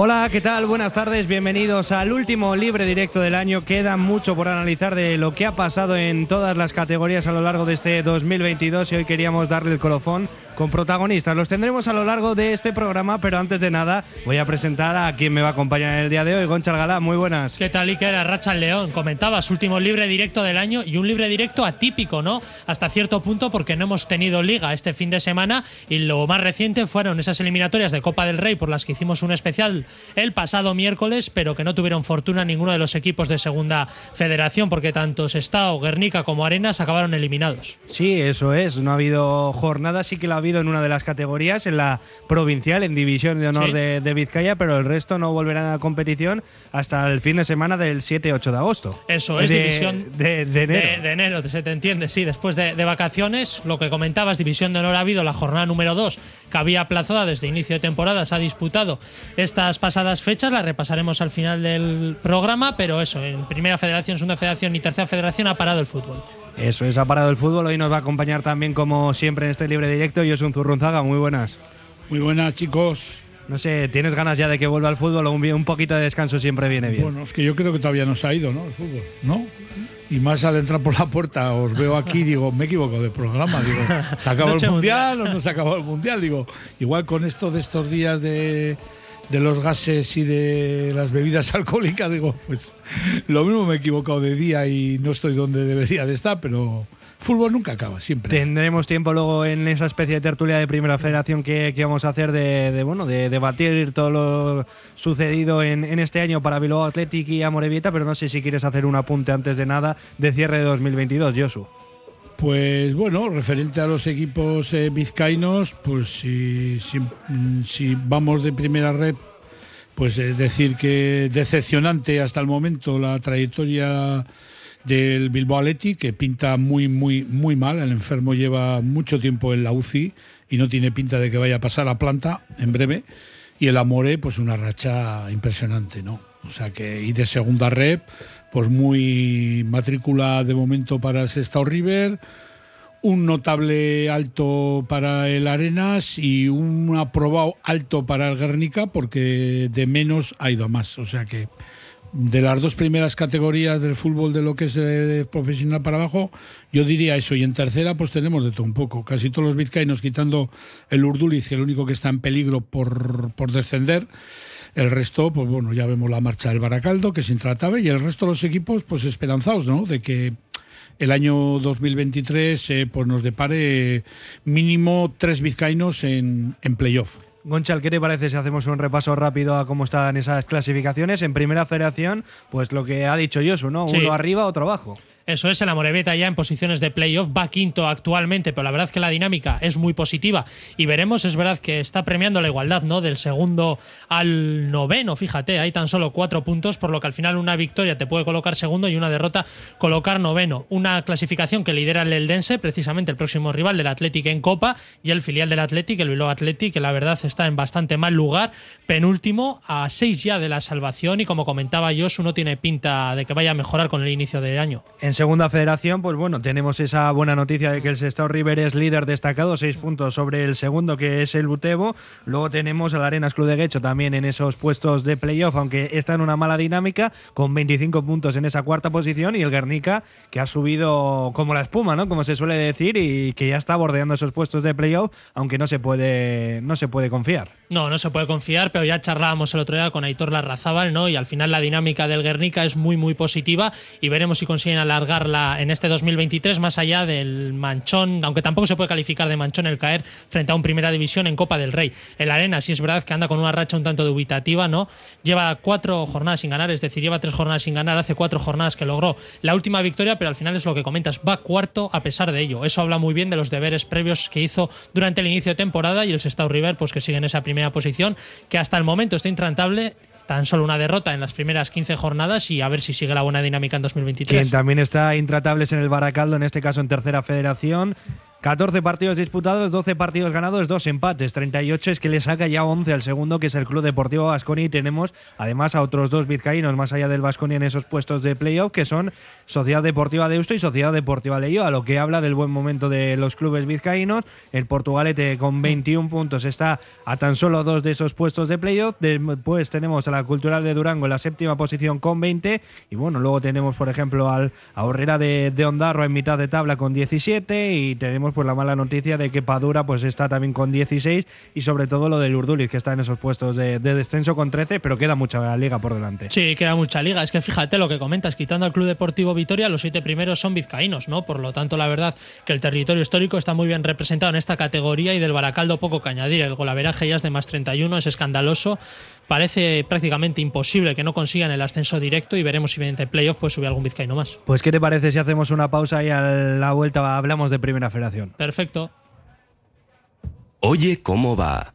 Hola, ¿qué tal? Buenas tardes, bienvenidos al último libre directo del año. Queda mucho por analizar de lo que ha pasado en todas las categorías a lo largo de este 2022 y hoy queríamos darle el colofón con protagonistas. Los tendremos a lo largo de este programa, pero antes de nada voy a presentar a quien me va a acompañar en el día de hoy, Goncha Galá. Muy buenas. ¿Qué tal, Iker? Racha León. Comentabas, último libre directo del año y un libre directo atípico, ¿no? Hasta cierto punto porque no hemos tenido liga este fin de semana y lo más reciente fueron esas eliminatorias de Copa del Rey por las que hicimos un especial el pasado miércoles, pero que no tuvieron fortuna ninguno de los equipos de segunda federación porque tanto Sestao, Guernica como Arenas acabaron eliminados. Sí, eso es. No ha habido jornada, sí que la ha habido en una de las categorías, en la provincial, en división de honor de, Vizcaya, pero el resto no volverán a la competición hasta el fin de semana del 7-8 de agosto. Eso es, división de, enero. De, enero, se te entiende, sí. Después de, vacaciones, lo que comentabas, división de honor ha habido la jornada número 2, que había aplazada desde inicio de temporada, se ha disputado estas pasadas fechas, las repasaremos al final del programa, pero eso, en primera federación, segunda federación y tercera federación ha parado el fútbol. Eso es, ha parado el fútbol. Hoy nos va a acompañar también, como siempre, en este libre directo. Yo soy un Zurrunzaga. Muy buenas. Muy buenas, chicos. No sé, ¿tienes ganas ya de que vuelva al fútbol o un, poquito de descanso siempre viene bien? Bueno, es que yo creo que todavía no se ha ido, ¿no? El fútbol, ¿no? Y más al entrar por la puerta, os veo aquí, digo, me equivoco de programa, digo, ¿se acabó el mundial o no se acabó el mundial? Digo, igual con esto de estos días de, de los gases y de las bebidas alcohólicas, digo, pues lo mismo me he equivocado de día y no estoy donde debería de estar, pero fútbol nunca acaba, siempre. Tendremos tiempo luego en esa especie de tertulia de primera federación que, vamos a hacer de, bueno de debatir todo lo sucedido en, este año para Bilbao Athletic y Amorebieta, pero no sé si quieres hacer un apunte antes de nada de cierre de 2022, Josu. Pues bueno, referente a los equipos eh, vizcaínos, pues si, si, vamos de primera red, pues eh, decir que decepcionante hasta el momento la trayectoria del Bilbao Athletic, que pinta muy, muy, muy mal. El enfermo lleva mucho tiempo en la UCI y no tiene pinta de que vaya a pasar a planta en breve. Y el Amore, pues una racha impresionante, ¿no? O sea que, y de segunda red pues muy matrícula de momento para el Sestao River, un notable alto para el Arenas y un aprobado alto para el Guernica porque de menos ha ido a más. O sea que de las dos primeras categorías del fútbol de lo que es profesional para abajo, yo diría eso. Y en tercera, pues tenemos de todo un poco. Casi todos los vizcaínos, quitando el Urduliz, el único que está en peligro por, por descender. El resto, pues bueno, ya vemos la marcha del Baracaldo, que es intratable, y el resto de los equipos, pues esperanzados, ¿no? De que el año 2023 eh, pues nos depare mínimo tres vizcaínos en, en playoff. Gonchal, ¿qué te parece si hacemos un repaso rápido a cómo están esas clasificaciones? En primera federación, pues lo que ha dicho Josu, ¿no? Uno arriba, otro abajo. Eso es, el Amorebieta ya en posiciones de playoff, va quinto actualmente, pero la verdad que la dinámica es muy positiva y veremos, es verdad que está premiando la igualdad, ¿no? Del segundo al noveno, fíjate, hay tan solo cuatro puntos, por lo que al final una victoria te puede colocar segundo y una derrota colocar noveno. Una clasificación que lidera el Eldense, precisamente el próximo rival del Athletic en Copa, y el filial del Athletic, el Bilbao Athletic, que la verdad está en bastante mal lugar, penúltimo, a seis ya de la salvación y como comentaba Josu, no tiene pinta de que vaya a mejorar con el inicio del año segunda federación, pues bueno, tenemos esa buena noticia de que el Sestao River es líder destacado, seis puntos sobre el segundo que es el Butebo. Luego tenemos al Arenas Club de Guecho también en esos puestos de playoff, aunque está en una mala dinámica, con 25 puntos en esa cuarta posición. Y el Guernica, que ha subido como la espuma, ¿no? Como se suele decir, y que ya está bordeando esos puestos de playoff, aunque no se puede, no se puede confiar. No, no se puede confiar, pero ya charlábamos el otro día con Aitor Larrazábal, ¿no? Y al final la dinámica del Guernica es muy, muy positiva y veremos si consiguen alargar en este 2023 más allá del manchón, aunque tampoco se puede calificar de manchón el caer frente a un Primera División en Copa del Rey. El Arena sí es verdad que anda con una racha un tanto dubitativa, ¿no? Lleva cuatro jornadas sin ganar, es decir, lleva tres jornadas sin ganar, hace cuatro jornadas que logró la última victoria, pero al final es lo que comentas, va cuarto a pesar de ello. Eso habla muy bien de los deberes previos que hizo durante el inicio de temporada y el Sestao River, pues que sigue en esa primera posición, que hasta el momento está intrantable tan solo una derrota en las primeras 15 jornadas y a ver si sigue la buena dinámica en 2023. Quien también está intratables en el Baracaldo, en este caso en tercera federación, 14 partidos disputados, 12 partidos ganados, 2 empates, 38 es que le saca ya 11 al segundo, que es el Club Deportivo Vasconia. Y tenemos además a otros dos vizcaínos más allá del Vasconia en esos puestos de playoff, que son Sociedad Deportiva Deusto y Sociedad Deportiva Leyo, a lo que habla del buen momento de los clubes vizcaínos. El Portugalete con 21 puntos está a tan solo dos de esos puestos de playoff. Después tenemos a la Cultural de Durango en la séptima posición con 20. Y bueno, luego tenemos, por ejemplo, al Ahorrera de, de Ondarro en mitad de tabla con 17. Y tenemos pues la mala noticia de que Padura pues está también con 16. Y sobre todo lo del Urduliz, que está en esos puestos de, descenso con 13, pero queda mucha liga por delante. Sí, queda mucha liga. Es que fíjate lo que comentas, quitando al Club Deportivo Vitoria, los siete primeros son vizcaínos, ¿no? Por lo tanto, la verdad que el territorio histórico está muy bien representado en esta categoría y del Baracaldo poco que añadir. El golaveraje ya es de más 31, es escandaloso. Parece prácticamente imposible que no consigan el ascenso directo y veremos si mediante playoff pues sube algún vizcaíno más. Pues, ¿qué te parece si hacemos una pausa y a la vuelta hablamos de Primera Federación? Perfecto. Oye, ¿cómo va?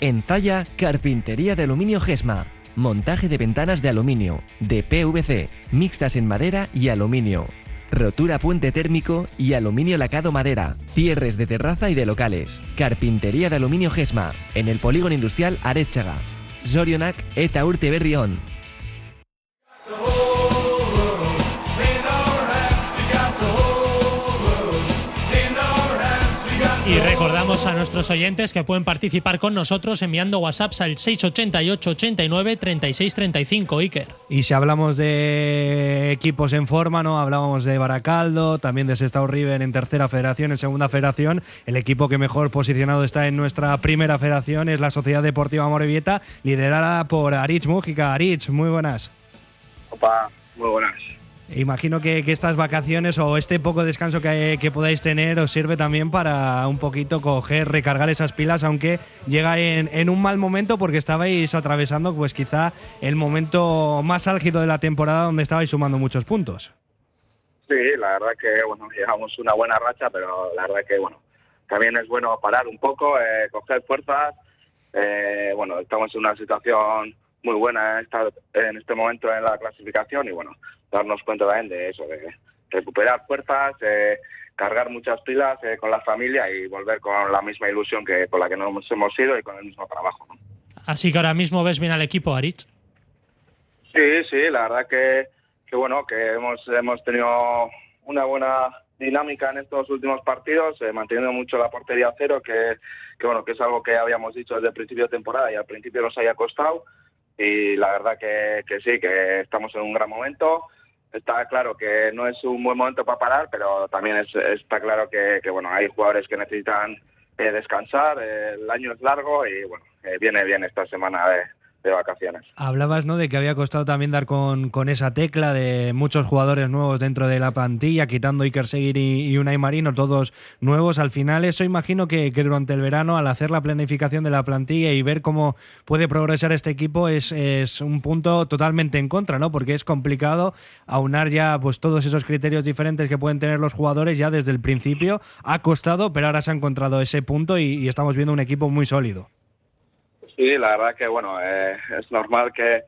En Zaya, carpintería de aluminio Gesma. Montaje de ventanas de aluminio, de PVC, mixtas en madera y aluminio. Rotura puente térmico y aluminio lacado madera. Cierres de terraza y de locales. Carpintería de aluminio Gesma. En el polígono industrial Arechaga. Zorionak eta urte berrión. Y recordamos a nuestros oyentes que pueden participar con nosotros enviando WhatsApps al 688 89 36 35, Iker. Y si hablamos de equipos en forma, ¿no? Hablábamos de Baracaldo, también de Sestao River en tercera federación, en segunda federación. El equipo que mejor posicionado está en nuestra primera federación es la Sociedad Deportiva Morevieta, liderada por Aritz Mújica. Aritz, muy buenas. Opa, muy buenas. Imagino que, que, estas vacaciones o este poco descanso que, que, podáis tener os sirve también para un poquito coger, recargar esas pilas, aunque llega en, en, un mal momento porque estabais atravesando pues quizá el momento más álgido de la temporada donde estabais sumando muchos puntos. Sí, la verdad que bueno, llevamos una buena racha, pero la verdad que bueno, también es bueno parar un poco, eh, coger fuerzas. Eh, bueno, estamos en una situación muy buena en este momento en la clasificación y bueno, darnos cuenta también de eso, de recuperar fuerzas, eh, cargar muchas pilas eh, con la familia y volver con la misma ilusión que con la que nos hemos ido y con el mismo trabajo. ¿no? Así que ahora mismo ves bien al equipo, Aritz. Sí, sí, la verdad que, que bueno, que hemos, hemos tenido una buena dinámica en estos últimos partidos, eh, manteniendo mucho la portería a cero, que, que, bueno, que es algo que habíamos dicho desde el principio de temporada y al principio nos haya costado. Y la verdad que, que sí, que estamos en un gran momento. Está claro que no es un buen momento para parar, pero también es, está claro que, que bueno, hay jugadores que necesitan eh, descansar, eh, el año es largo y bueno, eh, viene bien esta semana de, de vacaciones. Hablabas ¿no? de que había costado también dar con, con, esa tecla de muchos jugadores nuevos dentro de la plantilla, quitando Iker Seguir y, y Unai Marino, todos nuevos. Al final, eso imagino que, durante el verano, al hacer la planificación de la plantilla y ver cómo puede progresar este equipo, es, es un punto totalmente en contra, ¿no? Porque es complicado aunar ya pues todos esos criterios diferentes que pueden tener los jugadores ya desde el principio. Ha costado, pero ahora se ha encontrado ese punto y estamos viendo un equipo muy sólido. Sí, la verdad que bueno, eh, es normal que,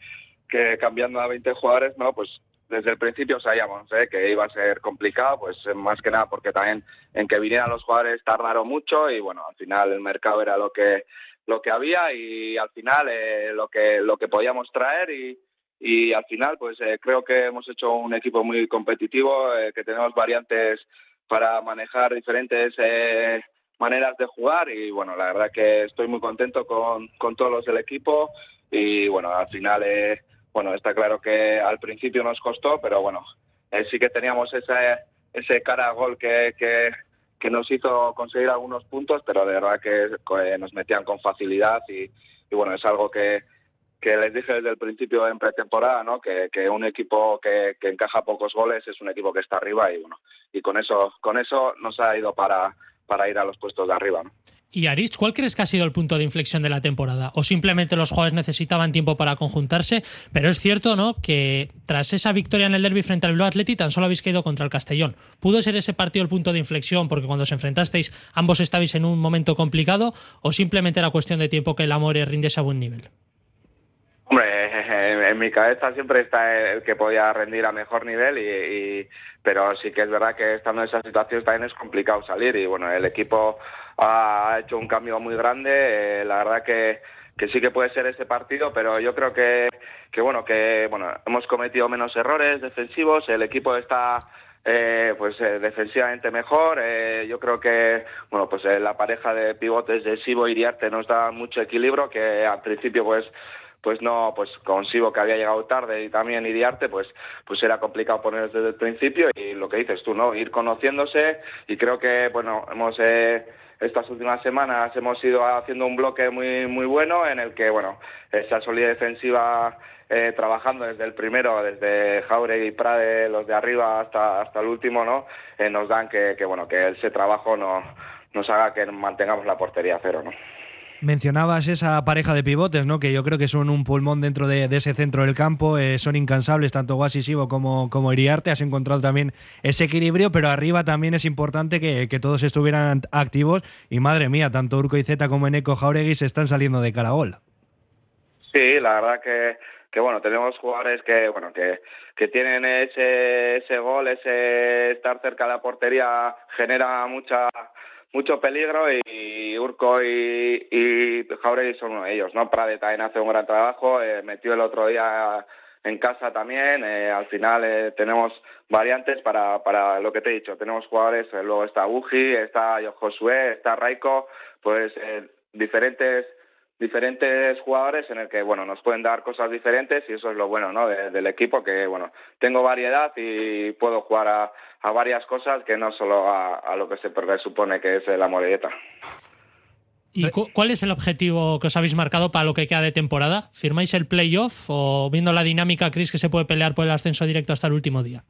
cambiando a 20 jugadores, no, pues desde el principio sabíamos eh, que iba a ser complicado, pues más que nada porque también en que vinieran los jugadores tardaron mucho y bueno, al final el mercado era lo que lo que había y al final eh, lo que lo que podíamos traer y, y al final pues eh, creo que hemos hecho un equipo muy competitivo, eh, que tenemos variantes para manejar diferentes eh, maneras de jugar y bueno, la verdad que estoy muy contento con, con todos los del equipo y bueno, al final, eh, bueno, está claro que al principio nos costó, pero bueno, eh, sí que teníamos ese, ese cara a gol que, que, nos hizo conseguir algunos puntos, pero de verdad que eh, nos metían con facilidad y, y bueno, es algo que, que les dije desde el principio en pretemporada, ¿no? Que, que un equipo que, que, encaja pocos goles es un equipo que está arriba y bueno, y con eso, con eso nos ha ido para, para ir a los puestos de arriba. ¿no? Y Aris, ¿cuál crees que ha sido el punto de inflexión de la temporada? ¿O simplemente los jugadores necesitaban tiempo para conjuntarse? Pero es cierto, ¿no? Que tras esa victoria en el derby frente al Bilbao Athletic tan solo habéis caído contra el Castellón. ¿Pudo ser ese partido el punto de inflexión porque cuando os enfrentasteis ambos estabais en un momento complicado? ¿O simplemente era cuestión de tiempo que el Amore rindiese a buen nivel? Hombre, en mi cabeza siempre está el que podía rendir a mejor nivel, y, pero sí que es verdad que estando en esa situación también es complicado salir y bueno, el equipo ha hecho un cambio muy grande, eh, la verdad que, que sí que puede ser ese partido, pero yo creo que, que bueno, que bueno, hemos cometido menos errores defensivos, el equipo está eh, pues eh, defensivamente mejor. Eh, yo creo que bueno pues eh, la pareja de pivotes de Sibo y Diarte nos da mucho equilibrio que al principio pues pues no, pues con Sibo que había llegado tarde y también Iriarte, pues, pues era complicado poner desde el principio y lo que dices tú, ¿no? Ir conociéndose y creo que, bueno, hemos, eh, estas últimas semanas hemos ido haciendo un bloque muy, muy bueno en el que, bueno, esa solidez defensiva eh, trabajando desde el primero, desde Jauregui y Prade, los de arriba hasta, hasta el último, ¿no? Eh, nos dan que, que, bueno, que ese trabajo no, nos haga que mantengamos la portería cero, ¿no? Mencionabas esa pareja de pivotes, ¿no? Que yo creo que son un pulmón dentro de, ese centro del campo. Eh, son incansables, tanto Guasi Sibo como, como Iriarte. Has encontrado también ese equilibrio, pero arriba también es importante que, que, todos estuvieran activos. Y madre mía, tanto Urco y Zeta como Eneco Jauregui se están saliendo de caragol. Sí, la verdad que, que bueno, tenemos jugadores que, bueno, que, que tienen ese, ese gol, ese estar cerca de la portería genera mucha mucho peligro y Urco y, y Jauregui son uno de ellos, ¿no? Prade también hace un gran trabajo, eh, metió el otro día en casa también, eh, al final eh, tenemos variantes para, para lo que te he dicho, tenemos jugadores, eh, luego está Uji, está Josué, está Raiko, pues eh, diferentes diferentes jugadores en el que bueno nos pueden dar cosas diferentes y eso es lo bueno ¿no? De, del equipo que bueno tengo variedad y puedo jugar a, a varias cosas que no solo a, a, lo que se presupone que es la morelleta. ¿Y cu cuál es el objetivo que os habéis marcado para lo que queda de temporada? ¿Firmáis el playoff o viendo la dinámica creéis que se puede pelear por el ascenso directo hasta el último día?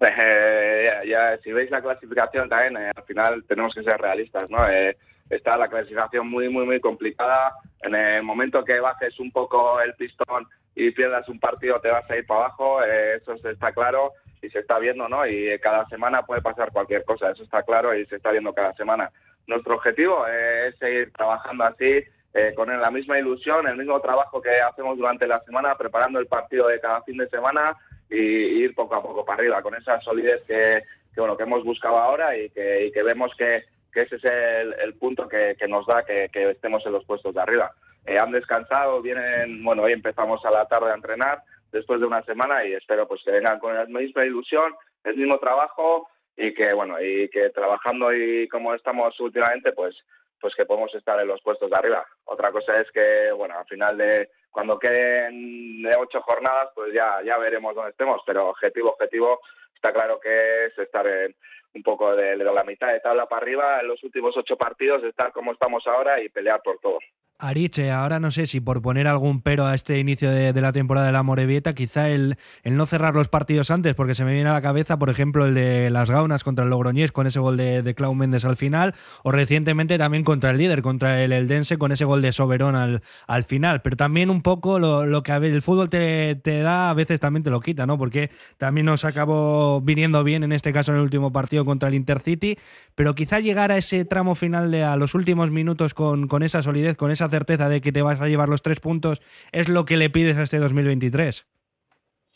Eh, ya, ya, si veis la clasificación también, eh, al final tenemos que ser realistas, ¿no? Eh, está la clasificación muy, muy, muy complicada. En el momento que bajes un poco el pistón y pierdas un partido, te vas a ir para abajo, eh, eso está claro y se está viendo, ¿no? Y cada semana puede pasar cualquier cosa, eso está claro y se está viendo cada semana. Nuestro objetivo eh, es seguir trabajando así, eh, con la misma ilusión, el mismo trabajo que hacemos durante la semana, preparando el partido de cada fin de semana y, y ir poco a poco para arriba, con esa solidez que, que, bueno, que hemos buscado ahora y que, y que vemos que, que ese es el, el punto que, que, nos da que, que, estemos en los puestos de arriba. Eh, han descansado, vienen, bueno, hoy empezamos a la tarde a entrenar, después de una semana y espero pues que vengan con la misma ilusión, el mismo trabajo y que bueno y que trabajando y como estamos últimamente pues pues que podemos estar en los puestos de arriba. Otra cosa es que bueno al final de cuando queden de ocho jornadas pues ya ya veremos dónde estemos, pero objetivo objetivo está claro que es estar en un poco de, la mitad de tabla para arriba en los últimos ocho partidos, estar como estamos ahora y pelear por todo. Ariche, ahora no sé si por poner algún pero a este inicio de, de la temporada de la Morevieta, quizá el, el, no cerrar los partidos antes, porque se me viene a la cabeza, por ejemplo, el de las Gaunas contra el Logroñés con ese gol de, de Clau Méndez al final, o recientemente también contra el líder, contra el Eldense, con ese gol de Soberón al, al final. Pero también un poco lo, lo que el fútbol te, te, da, a veces también te lo quita, ¿no? Porque también nos acabó viniendo bien en este caso en el último partido contra el Intercity, pero quizá llegar a ese tramo final de a los últimos minutos con, con esa solidez, con esa certeza de que te vas a llevar los tres puntos, es lo que le pides a este 2023.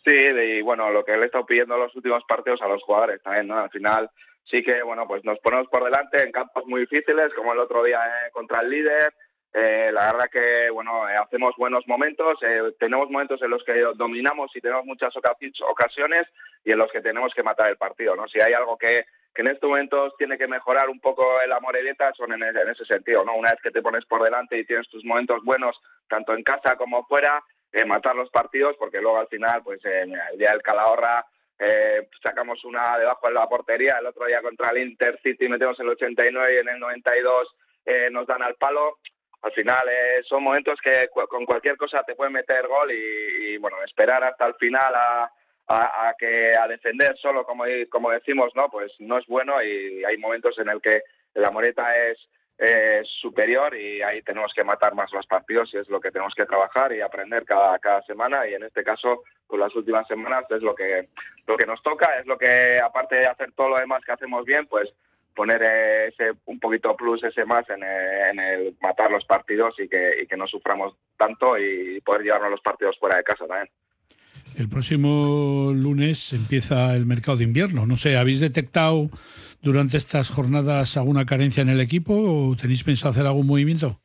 Sí, y bueno, lo que le he estado pidiendo en los últimos partidos a los jugadores también, ¿no? Al final sí que, bueno, pues nos ponemos por delante en campos muy difíciles, como el otro día eh, contra el líder. Eh, la verdad que, bueno, eh, hacemos buenos momentos, eh, tenemos momentos en los que dominamos y tenemos muchas ocasiones y en los que tenemos que matar el partido, ¿no? Si hay algo que, que en estos momentos tiene que mejorar un poco el Amorebieta son en, ese sentido, ¿no? Una vez que te pones por delante y tienes tus momentos buenos, tanto en casa como fuera, eh, matar los partidos, porque luego al final, pues el día del Calahorra eh, sacamos una debajo de la portería, el otro día contra el Intercity metemos el 89 y en el 92 eh, nos dan al palo. Al final eh, son momentos que con cualquier cosa te pueden meter gol y, bueno, esperar hasta el final a, a, a, que a defender solo, como, como decimos, no, pues no es bueno y hay momentos en el que la Moreta es eh, superior y ahí tenemos que matar más los partidos y es lo que tenemos que trabajar y aprender cada, cada semana y en este caso con las últimas semanas es lo que lo que nos toca es lo que aparte de hacer todo lo demás que hacemos bien pues poner ese un poquito plus ese más en el, en matar los partidos y que, y que no suframos tanto y poder llevarnos los partidos fuera de casa también. El próximo lunes empieza el mercado de invierno. No sé, ¿habéis detectado durante estas jornadas alguna carencia en el equipo o tenéis pensado hacer algún movimiento?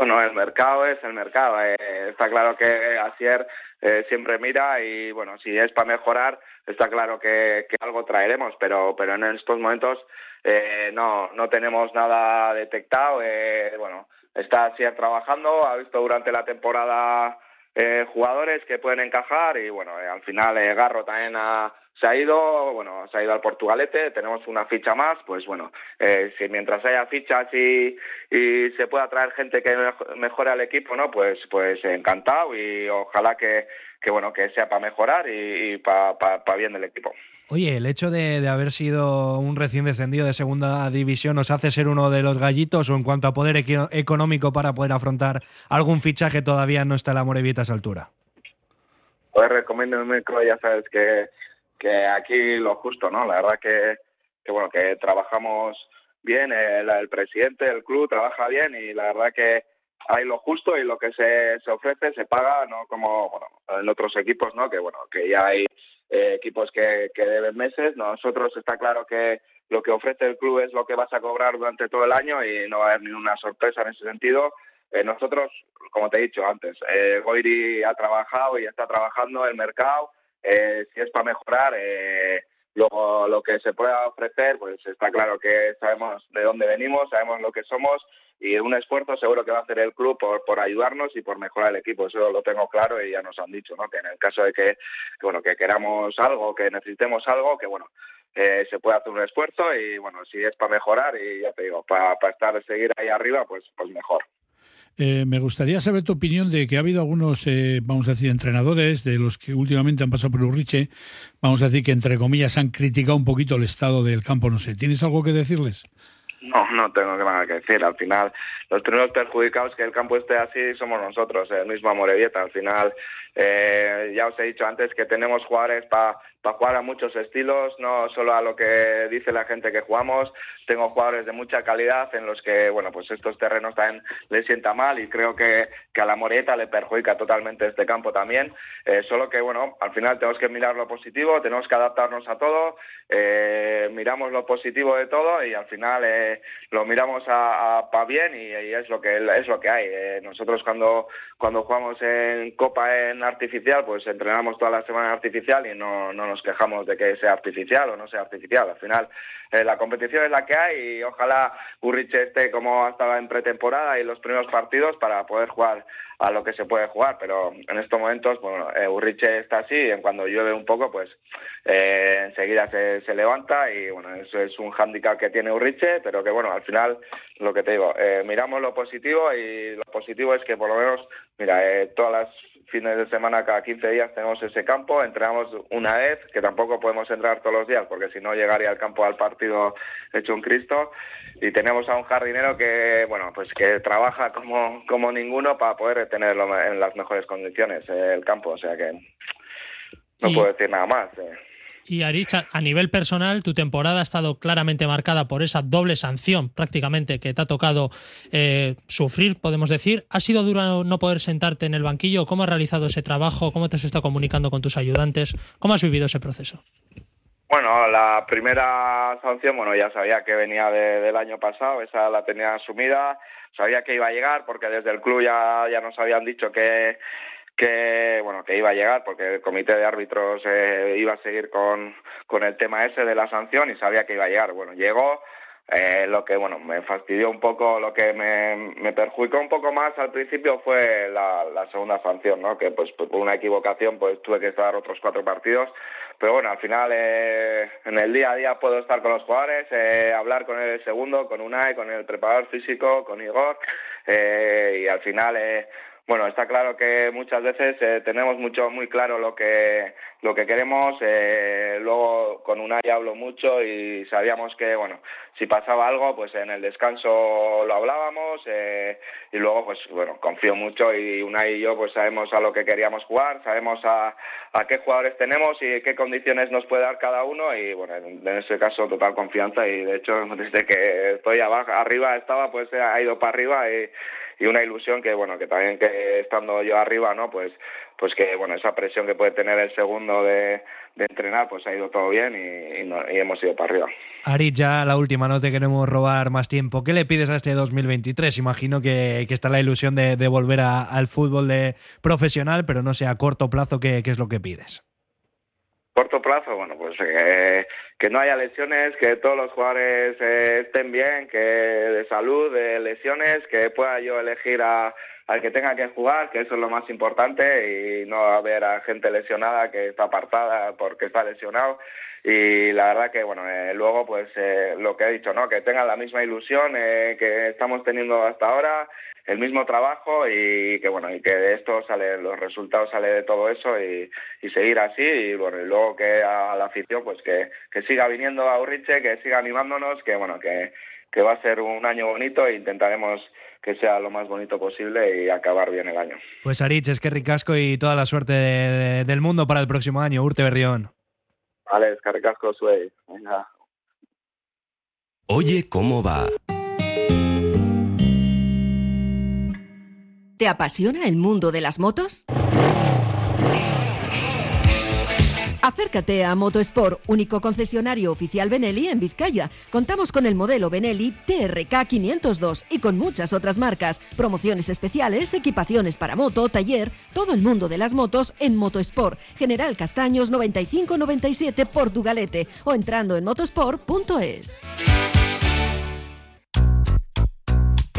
Bueno, el mercado es el mercado. Eh, está claro que Asier eh, siempre mira y, bueno, si es para mejorar, está claro que, que algo traeremos, pero, pero en estos momentos eh, no, no tenemos nada detectado. Eh, bueno, está Asier trabajando, ha visto durante la temporada eh, jugadores que pueden encajar y bueno, eh, al final eh, Garro también ha, se ha ido, bueno, se ha ido al Portugalete, tenemos una ficha más, pues bueno, eh, si mientras haya fichas y, y se pueda traer gente que mejore al equipo, ¿no? Pues, pues encantado y ojalá que, que bueno, que sea para mejorar y, y para pa, pa bien del equipo. Oye, el hecho de, de, haber sido un recién descendido de segunda división nos hace ser uno de los gallitos o en cuanto a poder económico para poder afrontar algún fichaje todavía no está la Morevieta a esa altura. Pues recomiendo micro, ya sabes que, que aquí lo justo, ¿no? La verdad que, que bueno, que trabajamos bien, el, el presidente del club trabaja bien y la verdad que hay lo justo y lo que se, se ofrece se paga, no como bueno, en otros equipos, ¿no? Que bueno, que ya hay eh, equipos que, que deben meses. Nosotros está claro que lo que ofrece el club es lo que vas a cobrar durante todo el año y no va a haber ninguna sorpresa en ese sentido. Eh, nosotros, como te he dicho antes, eh, Goiri ha trabajado y está trabajando el mercado. Eh, si es para mejorar, eh, luego lo que se pueda ofrecer, pues está claro que sabemos de dónde venimos, sabemos lo que somos y un esfuerzo seguro que va a hacer el club por, por ayudarnos y por mejorar el equipo. Eso lo tengo claro y ya nos han dicho, ¿no? Que en el caso de que, bueno, que queramos algo, que necesitemos algo, que bueno, eh, se puede hacer un esfuerzo y bueno, si es para mejorar y ya te digo, para, para estar, seguir ahí arriba, pues, pues mejor. Eh, me gustaría saber tu opinión de que ha habido algunos, eh, vamos a decir, entrenadores de los que últimamente han pasado por Urriche, vamos a decir que entre comillas han criticado un poquito el estado del campo, no sé. ¿Tienes algo que decirles? No, no tengo nada que decir. Al final, los primeros perjudicados que el campo esté así somos nosotros, el mismo Amorebieta. Al final, eh, ya os he dicho antes que tenemos jugadores para para jugar a muchos estilos, no solo a lo que dice la gente que jugamos. Tengo jugadores de mucha calidad en los que, bueno, pues estos terrenos también le sienta mal y creo que, que a la Moreta le perjudica totalmente este campo también. Eh, solo que, bueno, al final tenemos que mirar lo positivo, tenemos que adaptarnos a todo, eh, miramos lo positivo de todo y al final eh, lo miramos a, a, bien y, y, es lo que es lo que hay. Eh, nosotros cuando cuando jugamos en Copa en artificial, pues entrenamos toda la semana en artificial y no, no nos quejamos de que sea artificial o no sea artificial. Al final, eh, la competición es la que hay y ojalá Urriche esté como estaba en pretemporada y los primeros partidos para poder jugar a lo que se puede jugar, pero en estos momentos, bueno, eh, Urriche está así y cuando llueve un poco, pues eh, enseguida se, se, levanta y bueno, eso es un hándicap que tiene Urriche, pero que bueno, al final, lo que te digo, eh, miramos lo positivo y lo positivo es que por lo menos, mira, eh, todas las fines de semana, cada 15 días tenemos ese campo, entrenamos una vez, que tampoco podemos entrar todos los días porque si no llegaría al campo al partido hecho un Cristo, y tenemos a un jardinero que, bueno, pues que trabaja como, como ninguno para poder tenerlo en las mejores condiciones eh, el campo, o sea que no puedo decir nada más. Eh. Y Arich, a nivel personal, tu temporada ha estado claramente marcada por esa doble sanción prácticamente que te ha tocado eh, sufrir, podemos decir. ¿Ha sido duro no poder sentarte en el banquillo? ¿Cómo has realizado ese trabajo? ¿Cómo te has estado comunicando con tus ayudantes? ¿Cómo has vivido ese proceso? Bueno, la primera sanción, bueno, ya sabía que venía de, del año pasado, esa la tenía asumida, sabía que iba a llegar porque desde el club ya, ya nos habían dicho que, que bueno que iba a llegar porque el comité de árbitros eh, iba a seguir con, con el tema ese de la sanción y sabía que iba a llegar. Bueno, llegó, eh, lo que bueno me fastidió un poco, lo que me, perjudicó un poco más al principio fue la, la segunda sanción, ¿no? Que pues por una equivocación pues tuve que estar otros cuatro partidos pero bueno, al final eh, en el día a día puedo estar con los jugadores, eh, hablar con el segundo, con Unai, con el preparador físico, con Igor, eh, y al final, eh, bueno, está claro que muchas veces eh, tenemos mucho muy claro lo que lo que queremos. Eh, luego con Unai hablo mucho y sabíamos que, bueno, si pasaba algo, pues en el descanso lo hablábamos eh, y luego, pues bueno, confío mucho y Unai y yo, pues sabemos a lo que queríamos jugar, sabemos a, a qué jugadores tenemos y qué condiciones nos puede dar cada uno y, bueno, en, en ese caso total confianza y de hecho desde que estoy abajo, arriba estaba, pues ha ido para arriba y y una ilusión que bueno que también que estando yo arriba no pues pues que bueno esa presión que puede tener el segundo de, entrenar pues ha ido todo bien y, hemos ido para arriba. Ari ya la última no te queremos robar más tiempo. ¿qué le pides a este 2023? imagino que, está la ilusión de, de volver a, al fútbol de profesional pero no sé a corto plazo qué, qué es lo que pides corto plazo, bueno, pues eh, que no haya lesiones, que todos los jugadores eh, estén bien, que de salud, de lesiones, que pueda yo elegir a, al que tenga que jugar, que eso es lo más importante, y no haber a gente lesionada que está apartada porque está lesionado. Y la verdad que, bueno, eh, luego, pues eh, lo que he dicho, ¿no? Que tengan la misma ilusión eh, que estamos teniendo hasta ahora, el mismo trabajo y que, bueno, y que de esto sale, los resultados sale de todo eso y, y seguir así. Y, bueno, y luego que a la afición, pues que, que siga viniendo a Urriche, que siga animándonos, que, bueno, que, que va a ser un año bonito e intentaremos que sea lo más bonito posible y acabar bien el año. Pues Arich, es que ricasco y toda la suerte de, de, del mundo para el próximo año, Urte Berrión. Vale, escarricasco Suey. Venga. Oye, ¿cómo va? ¿Te apasiona el mundo de las motos? Acércate a Motosport, único concesionario oficial Benelli en Vizcaya. Contamos con el modelo Benelli TRK 502 y con muchas otras marcas, promociones especiales, equipaciones para moto, taller, todo el mundo de las motos en Motosport. General Castaños 9597 Portugalete o entrando en motosport.es.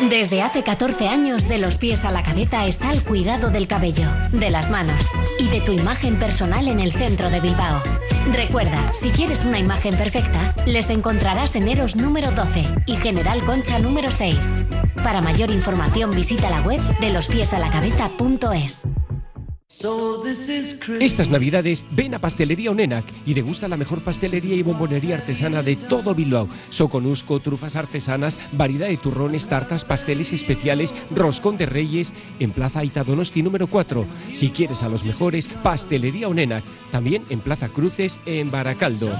Desde hace 14 años, de los pies a la cabeza está el cuidado del cabello, de las manos y de tu imagen personal en el centro de Bilbao. Recuerda, si quieres una imagen perfecta, les encontrarás en Eros número 12 y General Concha número 6. Para mayor información visita la web de lospiesalacabeza.es. Estas navidades ven a Pastelería Onenac y degusta la mejor pastelería y bombonería artesana de todo Bilbao. Soconusco, trufas artesanas, variedad de turrones, tartas, pasteles especiales, roscón de reyes en Plaza Aita Donosti número 4. Si quieres a los mejores, Pastelería Onenac. También en Plaza Cruces en Baracaldo.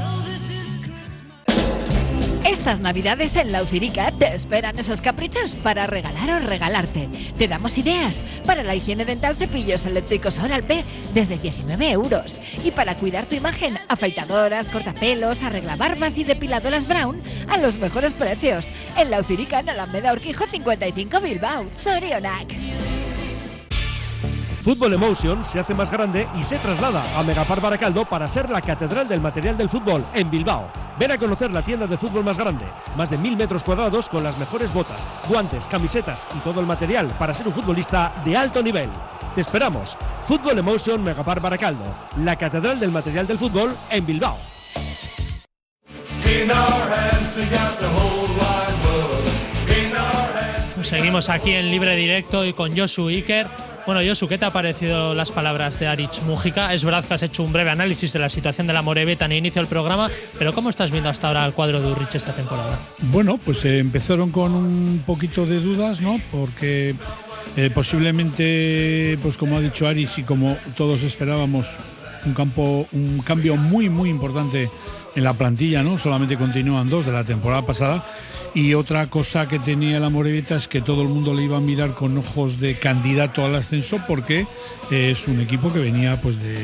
Estas navidades en la Ucirica te esperan esos caprichos para regalar o regalarte. Te damos ideas para la higiene dental cepillos eléctricos Oral P desde 19 euros. Y para cuidar tu imagen, afeitadoras, cortapelos, arreglabarbas y depiladoras Brown a los mejores precios. En la Ucirica en Alameda Orquijo 55 Bilbao, Sorionac. Fútbol Emotion se hace más grande y se traslada a Megapar Baracaldo para ser la catedral del material del fútbol en Bilbao. Ven a conocer la tienda de fútbol más grande, más de mil metros cuadrados con las mejores botas, guantes, camisetas y todo el material para ser un futbolista de alto nivel. Te esperamos. Fútbol Emotion Megapar Baracaldo, la catedral del material del fútbol en Bilbao. Seguimos aquí en libre directo y con Josu Iker. Bueno, Josu, ¿qué te ha parecido las palabras de Arich Mújica? Es verdad que has hecho un breve análisis de la situación de la Moreveta en inicio del programa, pero ¿cómo estás viendo hasta ahora el cuadro de Urrich esta temporada? Bueno, pues eh, empezaron con un poquito de dudas, ¿no? Porque eh, posiblemente, pues como ha dicho Aris y como todos esperábamos, un campo, un cambio muy muy importante en la plantilla, ¿no? Solamente continúan dos de la temporada pasada. Y otra cosa que tenía la Morevita es que todo el mundo le iba a mirar con ojos de candidato al ascenso porque es un equipo que venía pues de,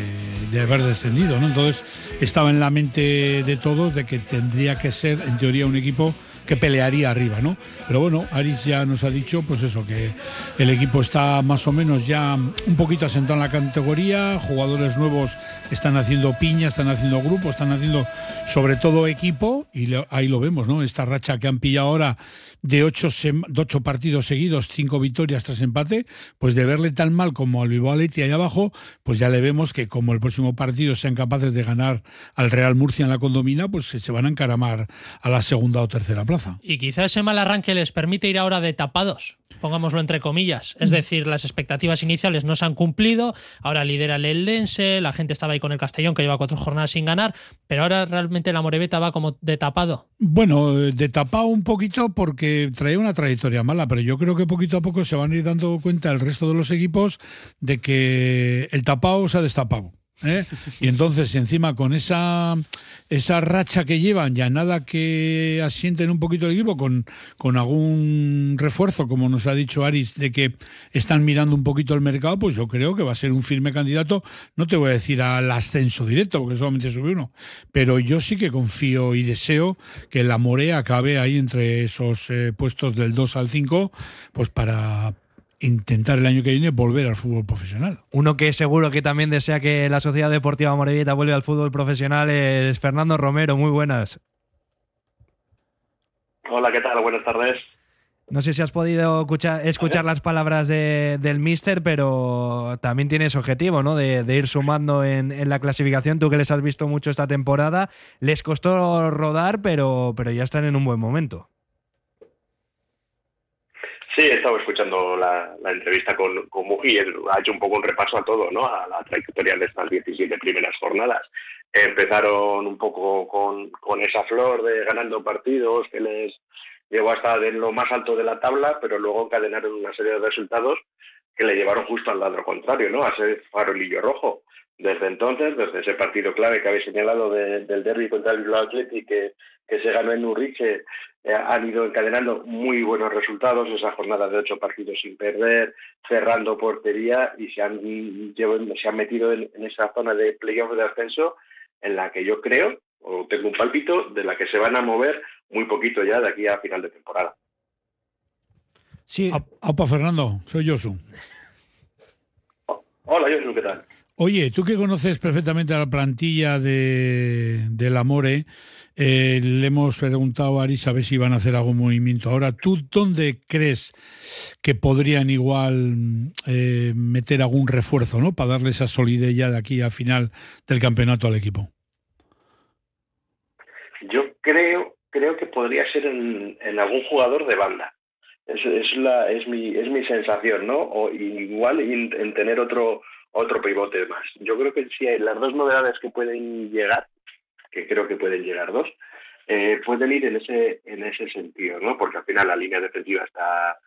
de haber descendido, ¿no? Entonces estaba en la mente de todos de que tendría que ser en teoría un equipo que pelearía arriba, ¿no? Pero bueno, Aris ya nos ha dicho, pues eso, que el equipo está más o menos ya un poquito asentado en la categoría, jugadores nuevos están haciendo piña, están haciendo grupo, están haciendo sobre todo equipo, y ahí lo vemos, ¿no? Esta racha que han pillado ahora de ocho, ocho partidos seguidos, cinco victorias tras empate, pues de verle tan mal como al Bilbao Athletic ahí abajo, pues ya le vemos que como el próximo partido sean capaces de ganar al Real Murcia en la condomina, pues se van a encaramar a la segunda o tercera plaza. Y quizá ese mal arranque les permite ir ahora de tapados, pongámoslo entre comillas. Es decir, las expectativas iniciales no se han cumplido, ahora lidera el Eldense, la gente estaba ahí con el Castellón que lleva cuatro jornadas sin ganar, pero ahora realmente la Moreveta va como de tapado. Bueno, eh, de tapado un poquito porque traía una trayectoria mala, pero yo creo que poquito a poco se van a ir dando cuenta el resto de los equipos de que el tapado se ha destapado. ¿Eh? Y entonces, encima, con esa, esa racha que llevan, ya nada que asienten un poquito el equipo, con, con algún refuerzo, como nos ha dicho Aris, de que están mirando un poquito el mercado, pues yo creo que va a ser un firme candidato. No te voy a decir al ascenso directo, porque solamente sube uno, pero yo sí que confío y deseo que la Morea acabe ahí entre esos eh, puestos del 2 al 5, pues para intentar el año que viene volver al fútbol profesional. Uno que seguro que también desea que la Sociedad Deportiva Morevieta vuelva al fútbol profesional es Fernando Romero. Muy buenas. Hola, ¿qué tal? Buenas tardes. No sé si has podido escuchar, escuchar las palabras de- del Mister, pero también tienes objetivo, ¿no? De, de ir sumando en, en la clasificación. Tú que les has visto mucho esta temporada, les costó rodar, pero, pero ya están en un buen momento. Sí, he estado escuchando la, la entrevista con, con Muji y ha hecho un poco un repaso a todo, ¿no? A la trayectoria de estas 17 primeras jornadas. Empezaron un poco con, con esa flor de ganando partidos que les llevó hasta de lo más alto de la tabla, pero luego encadenaron una serie de resultados que le llevaron justo al lado contrario, ¿no? A ser farolillo rojo. Desde entonces, desde ese partido clave que habéis señalado de- del derby contra el Bilbao Athletic que, que se ganó en Urriche, han ido encadenando muy buenos resultados, esa jornada de ocho partidos sin perder, cerrando portería y se han, se han metido en, en esa zona de playoff de ascenso en la que yo creo, o tengo un palpito, de la que se van a mover muy poquito ya de aquí a final de temporada. Sí. Aupa Fernando, soy Josu. Hola, Josu, ¿qué tal? Oye, tú que conoces perfectamente a la plantilla de, del Amore, eh, le hemos preguntado a Aris a ver si van a hacer algún movimiento. Ahora, ¿tú dónde crees que podrían igual eh, meter algún refuerzo, ¿no? Para darle esa solidez ya de aquí a final del campeonato al equipo. Yo creo, creo que podría ser en, algún jugador de banda. Es, es, la, es, mi, es mi sensación, ¿no? O igual en, en tener otro otro pivote más. Yo creo que si hay las dos novedades que pueden llegar, que creo que pueden llegar dos, eh, pueden ir en ese en ese sentido, ¿no? Porque al final la línea defensiva está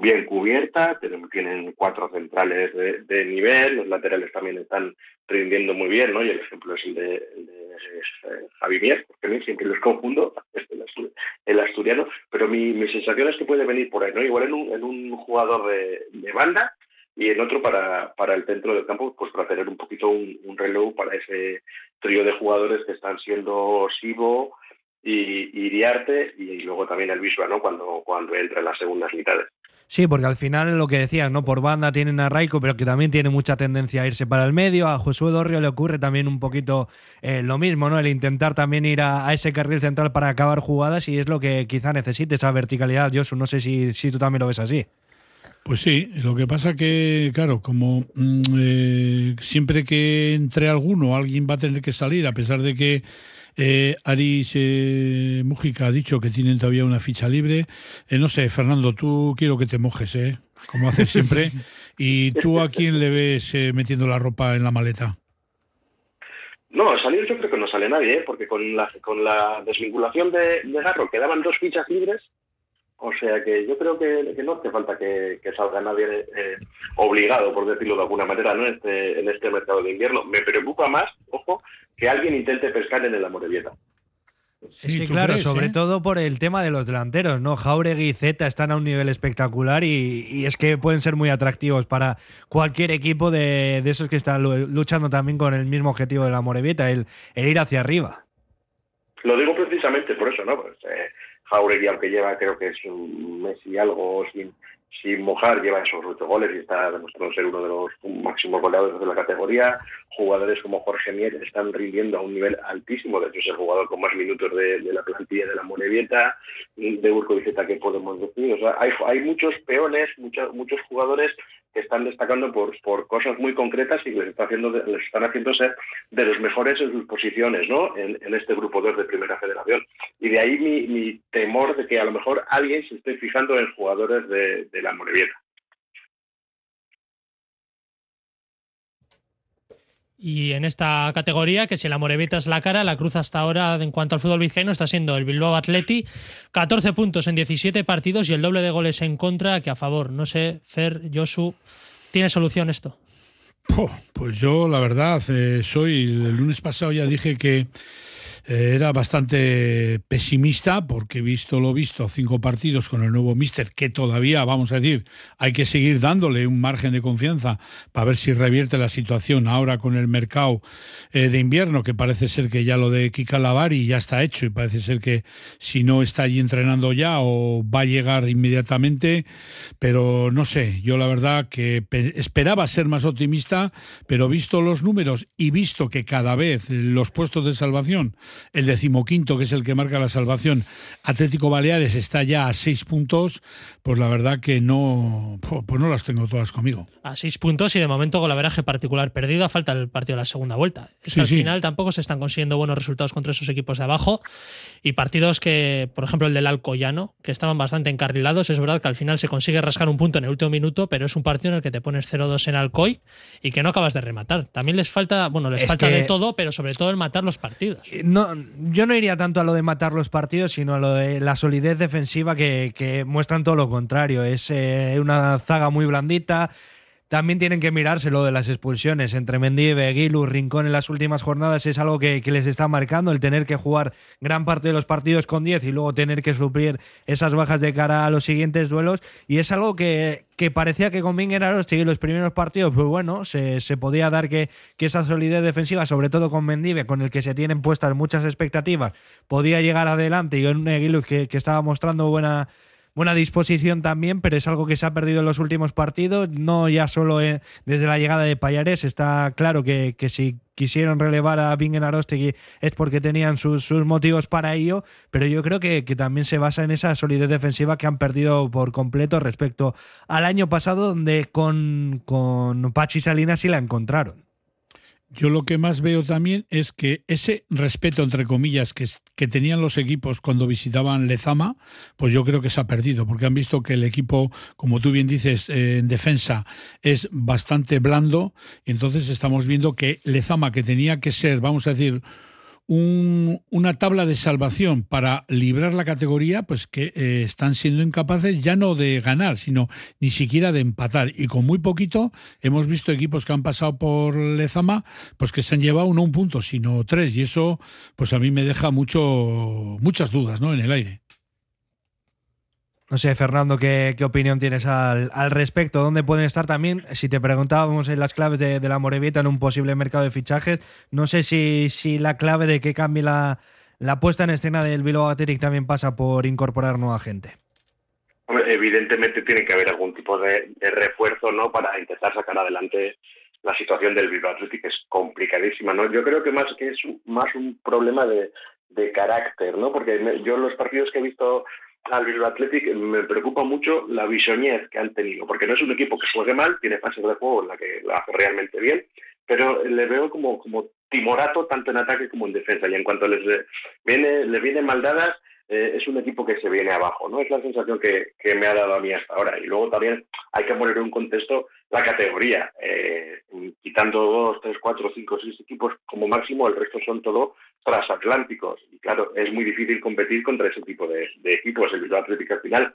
bien cubierta, tienen cuatro centrales de, nivel, los laterales también están rindiendo muy bien, ¿no? Y el ejemplo es el de, eh, Javi Mier, porque siempre los confundo, el asturiano, pero mi, mi sensación es que puede venir por ahí, ¿no? Igual en un, en un jugador de, banda y en otro para, para el centro del campo, pues para tener un poquito un, reloj para ese trío de jugadores que están siendo Sibo y, Iriarte y, luego también el Visual, ¿no? Cuando, cuando entra en las segundas mitades. Sí, porque al final lo que decías, ¿no? Por banda tienen a Raico, pero que también tiene mucha tendencia a irse para el medio. A Josué Dorrio le ocurre también un poquito eh, lo mismo, ¿no? El intentar también ir a, ese carril central para acabar jugadas y es lo que quizá necesite esa verticalidad. Josu, no sé si, si tú también lo ves así. Pues sí, lo que pasa que, claro, como mm, eh, siempre que entre alguno, alguien va a tener que salir, a pesar de que eh, Aris eh, Mújica ha dicho que tienen todavía una ficha libre. Eh, no sé, Fernando, tú quiero que te mojes, ¿eh? Como haces siempre. ¿Y tú a quién le ves eh, metiendo la ropa en la maleta? No, salir yo creo que no sale nadie, ¿eh? porque con la, con la desvinculación de, de Garro quedaban dos fichas libres o sea que yo creo que, no hace falta que, salga nadie eh, obligado, por decirlo de alguna manera, ¿no? Este, en este mercado de invierno. Me preocupa más, ojo, que alguien intente pescar en el Amorebieta. Sí, claro, sobre eh? todo por el tema de los delanteros, ¿no? Jauregui y Zeta están a un nivel espectacular y, es que pueden ser muy atractivos para cualquier equipo de, esos que están luchando también con el mismo objetivo de la Morevieta, el, ir hacia arriba. Lo digo precisamente por eso, ¿no? Pues, eh, Jauregui, aunque lleva creo que es un mes y algo sin, sin mojar, lleva esos ocho goles y está demostrando ser uno de los máximos goleadores de la categoría. Jugadores como Jorge Mier están rindiendo a un nivel altísimo, de hecho es el jugador con más minutos de, la plantilla de la Morevieta, de Urco y que podemos decir. O sea, hay, hay muchos peones, muchos, muchos jugadores que están destacando por, por cosas muy concretas y les, está haciendo, les están haciendo ser de los mejores en sus posiciones ¿no? en, este grupo 2 de Primera Federación. Y de ahí mi, temor de que a lo mejor alguien se esté fijando en jugadores de, de la Morevieta. Y en esta categoría, que si la Morevita es la cara, la cruz hasta ahora en cuanto al fútbol vizcaíno está siendo el Bilbao Atleti, 14 puntos en 17 partidos y el doble de goles en contra que a favor. No sé, Fer, Josu, ¿tiene solución esto? pues yo, la verdad, eh, soy. El lunes pasado ya dije que era bastante pesimista porque visto lo visto, cinco partidos con el nuevo Mister, que todavía, vamos a decir, hay que seguir dándole un margen de confianza para ver si revierte la situación ahora con el mercado eh, de invierno, que parece ser que ya lo de Kika Lavari ya está hecho y parece ser que si no está allí entrenando ya o va a llegar inmediatamente, pero no sé, yo la verdad que esperaba ser más optimista, pero visto los números y visto que cada vez los puestos de salvación el decimoquinto, que es el que marca la salvación, Atlético Baleares está ya a seis puntos, pues la verdad que no, pues no las tengo todas conmigo. A seis puntos y de momento con la veraje particular perdido, a falta el partido de la segunda vuelta. Es que al final tampoco se están consiguiendo buenos resultados contra esos equipos de abajo y partidos que, por ejemplo, el del Alcoyano, que estaban bastante encarrilados, es verdad que al final se consigue rascar un punto en el último minuto, pero es un partido en el que te pones 0-2 en Alcoy y que no acabas de rematar. También les falta, bueno, les falta de todo, pero sobre todo el matar los partidos. No, yo no iría tanto a lo de matar los partidos, sino a lo de la solidez defensiva que, muestran todo lo contrario. Es eh, una zaga muy blandita. También tienen que mirarse lo de las expulsiones entre Mendive, Guilu, Rincón en las últimas jornadas. Es algo que, les está marcando el tener que jugar gran parte de los partidos con 10 y luego tener que suplir esas bajas de cara a los siguientes duelos. Y es algo que, parecía que con Mingueraros seguir los primeros partidos, pues bueno, se, podía dar que, esa solidez defensiva, sobre todo con Mendive, con el que se tienen puestas muchas expectativas, podía llegar adelante y con un Guilu que, que estaba mostrando buena buena disposición también, pero es algo que se ha perdido en los últimos partidos, no ya solo eh, desde la llegada de Payares, está claro que, si quisieron relevar a Bingen Arostegui es porque tenían sus, motivos para ello, pero yo creo que, también se basa en esa solidez defensiva que han perdido por completo respecto al año pasado, donde con, con Pachi Salinas sí la encontraron. Yo lo que más veo también es que ese respeto, entre comillas, que, tenían los equipos cuando visitaban Lezama, pues yo creo que se ha perdido, porque han visto que el equipo, como tú bien dices, eh, en defensa es bastante blando, y entonces estamos viendo que Lezama, que tenía que ser, vamos a decir, un, una tabla de salvación para librar la categoría, pues que eh, están siendo incapaces ya no de ganar, sino ni siquiera de empatar. Y con muy poquito hemos visto equipos que han pasado por Lezama, pues que se han llevado no un punto, sino tres. Y eso, pues a mí me deja mucho, muchas dudas ¿no? en el aire. No sé, Fernando, ¿qué, qué opinión tienes al, al, respecto? ¿Dónde pueden estar también? Si te preguntábamos las claves de, la Morevieta en un posible mercado de fichajes, no sé si, si la clave de que cambie la, la puesta en escena del Bilbao Athletic también pasa por incorporar nueva gente. Evidentemente tiene que haber algún tipo de, refuerzo ¿no? para intentar sacar adelante la situación del Bilbao Athletic, que es complicadísima. ¿no? Yo creo que más que es más un problema de, de carácter, ¿no? porque yo los partidos que he visto al Bilbao Athletic me preocupa mucho la bisoñez que han tenido, porque no es un equipo que juegue mal, tiene fases de juego en la que lo hace realmente bien, pero le veo como, como timorato tanto en ataque como en defensa, y en cuanto les viene, les vienen maldadas, eh, es un equipo que se viene abajo, ¿no? Es la sensación que, que, me ha dado a mí hasta ahora. Y luego también hay que poner en un contexto la categoría. Eh, quitando dos, tres, cuatro, cinco, seis equipos como máximo, el resto son todo transatlánticos. Y claro, es muy difícil competir contra ese tipo de, equipos. El Bilbao Atlético al final,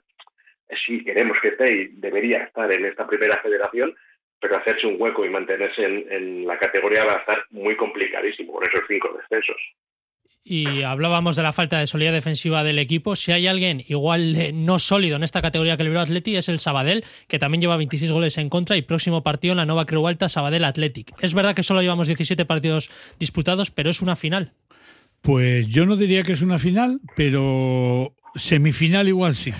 si queremos que esté debería estar en esta primera federación, pero hacerse un hueco y mantenerse en, en la categoría va a estar muy complicadísimo con esos cinco descensos y hablábamos de la falta de solidez defensiva del equipo. Si hay alguien igual de no sólido en esta categoría que el Bilbao Athletic es el Sabadell, que también lleva 26 goles en contra y próximo partido en la nueva Creu Alta Sabadell Athletic. Es verdad que solo llevamos 17 partidos disputados, pero es una final. Pues yo no diría que es una final, pero semifinal igual sí.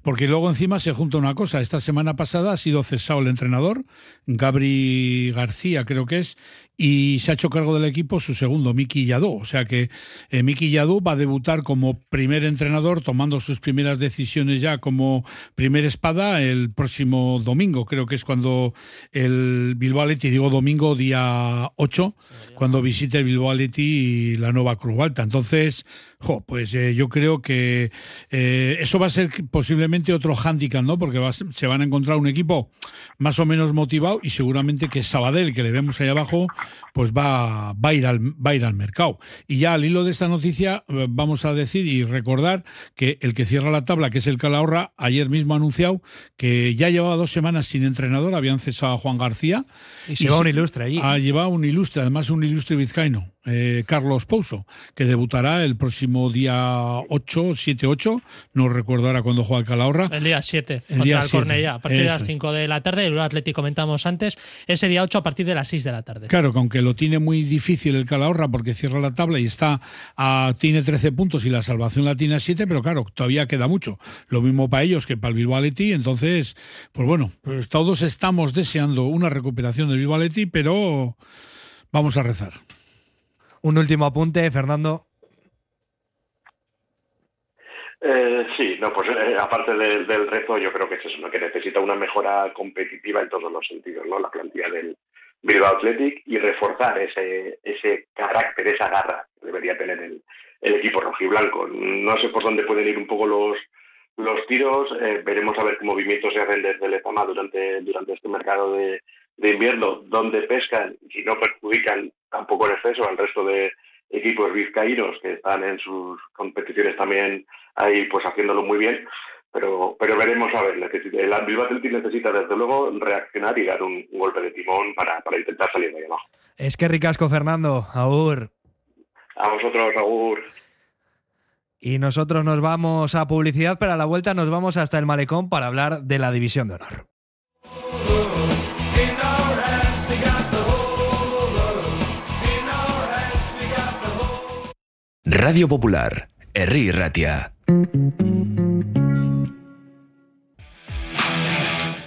Porque luego encima se junta una cosa. Esta semana pasada ha sido cesado el entrenador, Gabri García creo que es, y se ha hecho cargo del equipo su segundo, Miki Yadó. O sea que eh, Miki Yadó va a debutar como primer entrenador, tomando sus primeras decisiones ya como primer espada el próximo domingo. Creo que es cuando el Bilbao Athletic, digo domingo día 8, cuando visite el Bilbao Athletic y la nueva Cruz Alta. Entonces, pues eh, yo creo que eh, eso va a ser posiblemente otro hándicap, ¿no? Porque va, se van a encontrar un equipo más o menos motivado y seguramente que Sabadell, que le vemos ahí abajo, pues va, va, a ir al, va a ir al mercado. Y ya al hilo de esta noticia eh, vamos a decir y recordar que el que cierra la tabla, que es el Calahorra, ayer mismo ha anunciado que ya llevaba dos semanas sin entrenador, habían cesado a Juan García. Y se va un ilustre allí. Ha llevado un ilustre, además un ilustre vizcaíno. Eh, Carlos Pouso, que debutará el próximo día 8, 7-8, no recuerdo ahora cuándo juega el Calahorra. El día 7, el día el Cornellá, a partir Eso de las 5 de la tarde, el Atlético comentamos antes, ese día 8 a partir de las 6 de la tarde. Claro, aunque lo tiene muy difícil el Calahorra porque cierra la tabla y está a, tiene 13 puntos y la salvación la tiene a 7, pero claro, todavía queda mucho. Lo mismo para ellos que para el Bilbao Athletic, entonces, pues bueno, pues todos estamos deseando una recuperación del Bilbao Athletic, pero vamos a rezar. Un último apunte, Fernando. Eh, sí, no, pues eh, aparte de, del reto, yo creo que es eso, ¿no? que necesita una mejora competitiva en todos los sentidos, ¿no? La plantilla del Bilbao Athletic y reforzar ese, ese carácter, esa garra que debería tener el, el equipo rojiblanco. No sé por dónde pueden ir un poco los, los tiros, eh, veremos a ver qué movimientos se hacen desde Lezama durante, durante este mercado de, invierno, donde pescan y no perjudican tampoco en exceso al resto de equipos vizcaínos que están en sus competiciones también ahí pues haciéndolo muy bien pero pero veremos a ver el Bilbao Athletic necesita desde luego reaccionar y dar un, un, golpe de timón para, para intentar salir de ahí abajo es que ricasco Fernando. Agur. A vosotros Agur. Y nosotros nos vamos a publicidad pero a la vuelta nos vamos hasta el malecón para hablar de la división de honor. Radio Popular, Herri Ratia.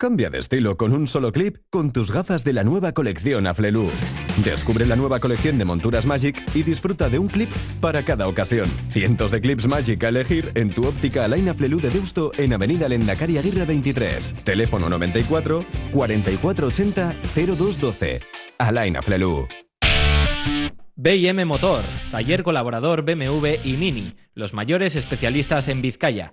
Cambia de estilo con un solo clip con tus gafas de la nueva colección Aflelu. Descubre la nueva colección de monturas Magic y disfruta de un clip para cada ocasión. Cientos de clips Magic a elegir en tu óptica Alain Aflelu de Deusto en Avenida Lendakari Aguirre 23. Teléfono 94 4480 0212. Alain Aflelu. BM Motor, taller colaborador BMW y Mini, los mayores especialistas en Vizcaya.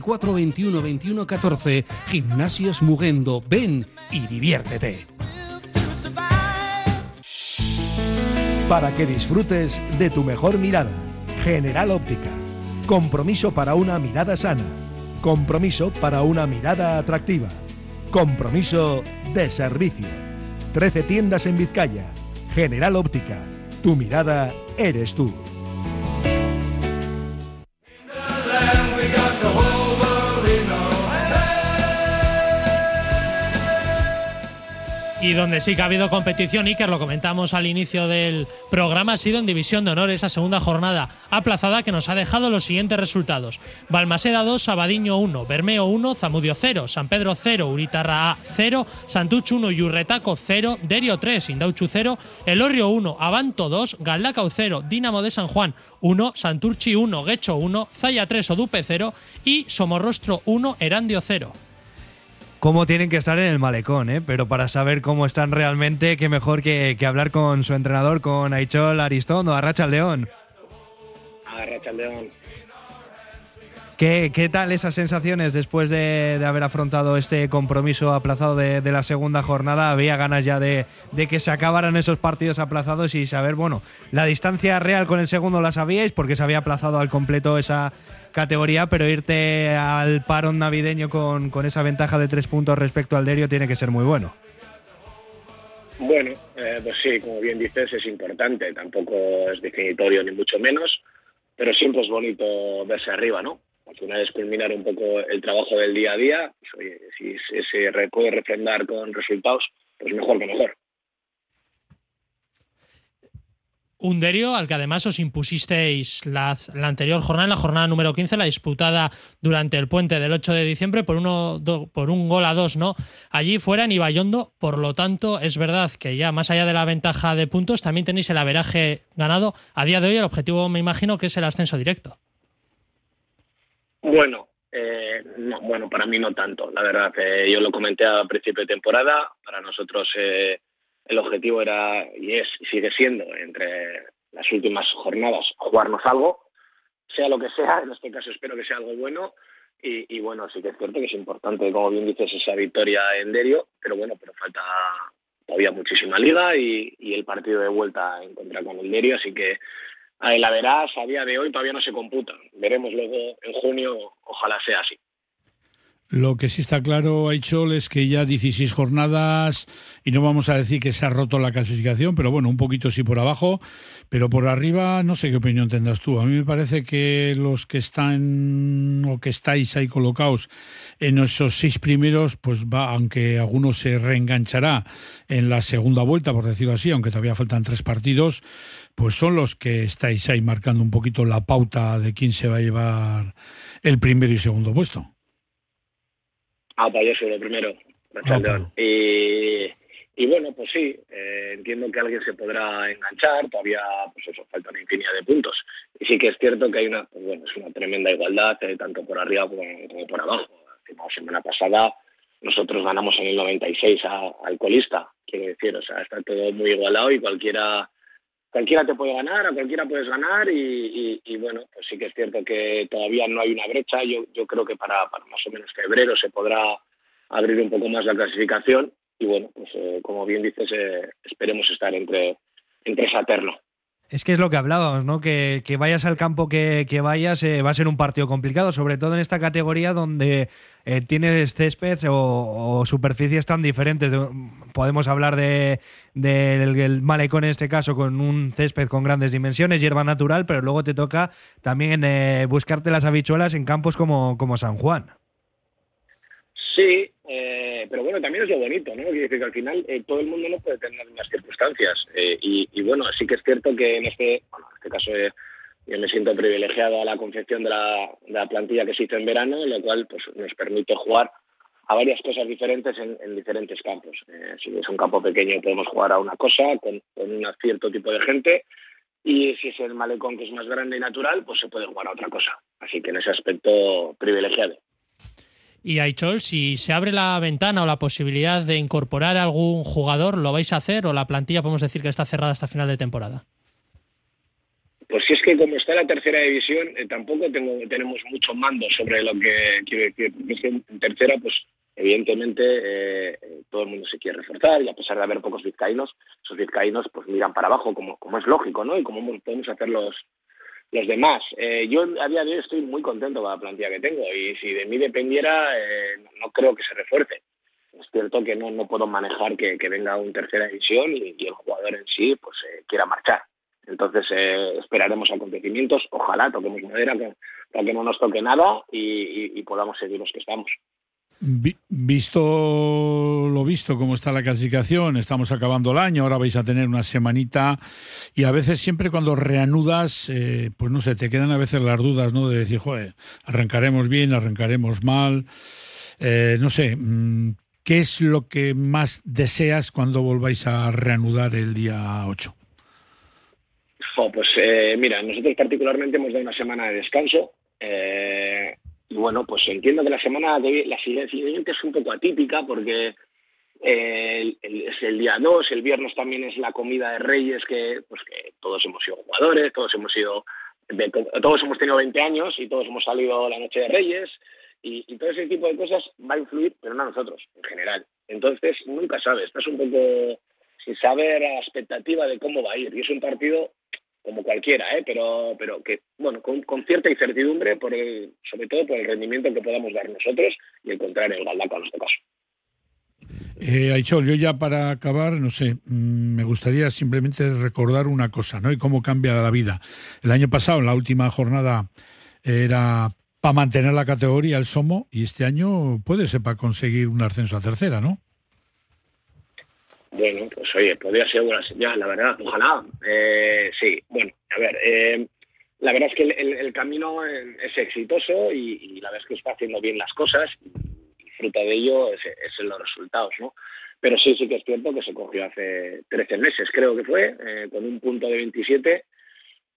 944 21 21 14. Gimnasios Mugendo. Ven y diviértete. Para que disfrutes de tu mejor mirada. General Óptica. Compromiso para una mirada sana. Compromiso para una mirada atractiva. Compromiso de servicio. 13 tiendas en Vizcaya. General Óptica. Tu mirada eres tú. Y donde sí que ha habido competición, Iker, lo comentamos al inicio del programa, ha sido en División de Honor, esa segunda jornada aplazada que nos ha dejado los siguientes resultados. Balmaseda 2, Sabadiño 1, Bermeo 1, Zamudio 0, San Pedro 0, Uritarra A 0, Santucho 1, Yurretaco 0, Derio 3, Indauchu 0, Elorrio 1, Abanto 2, Galdacao 0, Dinamo de San Juan 1, Santurchi 1, Guecho 1, Zaya 3, Odupe 0 y Somorrostro 1, Erandio 0 cómo tienen que estar en el malecón, ¿eh? pero para saber cómo están realmente, qué mejor que, que hablar con su entrenador, con Aichol Aristondo, Arracha León. Arracha León. ¿Qué, ¿Qué, tal esas sensaciones después de, de haber afrontado este compromiso aplazado de, de, la segunda jornada? Había ganas ya de, de, que se acabaran esos partidos aplazados y saber, bueno, la distancia real con el segundo la sabíais porque se había aplazado al completo esa, categoría, pero irte al parón navideño con, con esa ventaja de tres puntos respecto al Derio tiene que ser muy bueno. Bueno, eh, pues sí, como bien dices, es importante, tampoco es definitorio ni mucho menos, pero siempre es bonito verse arriba, ¿no? Al final es culminar un poco el trabajo del día a día, pues, si se puede refrendar con resultados, pues mejor que mejor. Un Derio al que además os impusisteis la, anterior jornada, la jornada número 15, la disputada durante el puente del 8 de diciembre por, uno, por un gol a dos, ¿no? Allí fuera en Ibayondo, por lo tanto, es verdad que ya más allá de la ventaja de puntos, también tenéis el averaje ganado. A día de hoy el objetivo me imagino que es el ascenso directo. Bueno, eh, no, bueno, para mí no tanto, la verdad. Eh, yo lo comenté a principio de temporada, para nosotros... Eh, el objetivo era y es y sigue siendo entre las últimas jornadas jugarnos algo, sea lo que sea, en este caso espero que sea algo bueno y, bueno, sí que es cierto que es importante, como bien dices, esa victoria en Derio, pero bueno, pero falta todavía muchísima liga y, el partido de vuelta en contra con el Derio, así que la verás a día de hoy todavía no se computa. Veremos luego en junio, ojalá sea así. Lo que sí está claro, Aichol, es que ya 16 jornadas, y no vamos a decir que se ha roto la clasificación, pero bueno, un poquito sí por abajo, pero por arriba no sé qué opinión tendrás tú. A mí me parece que los que están o que estáis ahí colocados en esos seis primeros, pues va, aunque algunos se reenganchará en la segunda vuelta, por decirlo así, aunque todavía faltan tres partidos, pues son los que estáis ahí marcando un poquito la pauta de quién se va a llevar el primero y segundo puesto. Ah, pues yo soy el primero. Ah, y, Y bueno, pues sí, eh, entiendo que alguien se podrá enganchar, todavía pues eso, falta una infinidad de puntos. Y sí que es cierto que hay una, pues bueno, es una tremenda igualdad, eh, tanto por arriba como, como por abajo. La semana pasada nosotros ganamos en el 96 a, al colista, quiero decir, o sea, está todo muy igualado y cualquiera cualquiera te puede ganar, a cualquiera puedes ganar y, bueno, pues sí que es cierto que todavía no hay una brecha. Yo, yo creo que para, más o menos febrero se podrá abrir un poco más la clasificación y bueno, pues eh, como bien dices, eh, esperemos estar entre, entre. Es que es lo que hablábamos, ¿no? Que, que vayas al campo que, que vayas eh, va a ser un partido complicado, sobre todo en esta categoría donde eh, tienes césped o, superficies tan diferentes. Podemos hablar de del malecón en este caso con un césped con grandes dimensiones, hierba natural, pero luego te toca también eh, buscarte las habichuelas en campos como, como San Juan. Sí, eh, pero bueno, también es lo bonito, ¿no? Quiere decir que al final eh, todo el mundo no puede tener las circunstancias. Eh, y, y, bueno, sí que es cierto que en este, en este caso eh, yo me siento privilegiado a la confección de la, plantilla que se hizo en verano, lo cual pues, nos permite jugar a varias cosas diferentes en, en diferentes campos. si es un campo pequeño podemos jugar a una cosa con, con un cierto tipo de gente y si es el malecón que es más grande y natural, pues se puede jugar a otra cosa. Así que en ese aspecto privilegiado. Y Aichol, si se abre la ventana o la posibilidad de incorporar algún jugador, ¿lo vais a hacer o la plantilla podemos decir que está cerrada hasta final de temporada? Pues si es que como está la tercera división, eh, tampoco tengo, tenemos mucho mando sobre lo que quiero decir. En tercera, pues evidentemente eh, todo el mundo se quiere reforzar y a pesar de haber pocos vizcaínos, esos vizcaínos pues miran para abajo, como, como es lógico, ¿no? Y como podemos hacer los, los demás. Eh, yo a día de hoy estoy muy contento con la plantilla que tengo y si de mí dependiera, eh, no creo que se refuerce. Es cierto que no, no puedo manejar que, que venga un tercera división y, y, el jugador en sí pues eh, quiera marchar. Entonces eh, esperaremos acontecimientos, ojalá toquemos madera para que no nos toque nada y, y, y podamos seguir los que estamos. Visto lo visto, cómo está la clasificación, estamos acabando el año, ahora vais a tener una semanita y a veces siempre cuando reanudas, eh, pues no sé, te quedan a veces las dudas, ¿no? De decir, joder, arrancaremos bien, arrancaremos mal, eh, no sé, ¿qué es lo que más deseas cuando volváis a reanudar el día 8? Oh, pues eh, mira, nosotros particularmente hemos dado una semana de descanso. Eh, bueno, pues entiendo que la semana de la siguiente es un poco atípica porque eh, es el día 2, el viernes también es la comida de Reyes, que pues que todos hemos sido jugadores, todos hemos sido todos hemos tenido 20 años y todos hemos salido la noche de Reyes y, todo ese tipo de cosas va a influir, pero no a nosotros, en general. Entonces, nunca sabes, estás un poco sin saber la expectativa de cómo va a ir. Y es un partido como cualquiera, ¿eh? pero, pero que, bueno, con, cierta incertidumbre, por el, sobre todo por el rendimiento que podamos dar nosotros y el contrario, el Galdaco en este caso. Eh, Aichol, yo ya para acabar, no sé, mmm, me gustaría simplemente recordar una cosa, ¿no? Y cómo cambia la vida. El año pasado, en la última jornada, era para mantener la categoría el Somo, y este año puede ser para conseguir un ascenso a tercera, ¿no? Bueno, pues oye, podría ser buena señal, la verdad, ojalá. Eh, sí, bueno, a ver, eh, la verdad es que el, camino es exitoso y, la verdad es que está haciendo bien las cosas y fruto de ello es, es los resultados, ¿no? Pero sí, sí que es cierto que se cogió hace 13 meses, creo que fue, eh, con un punto de 27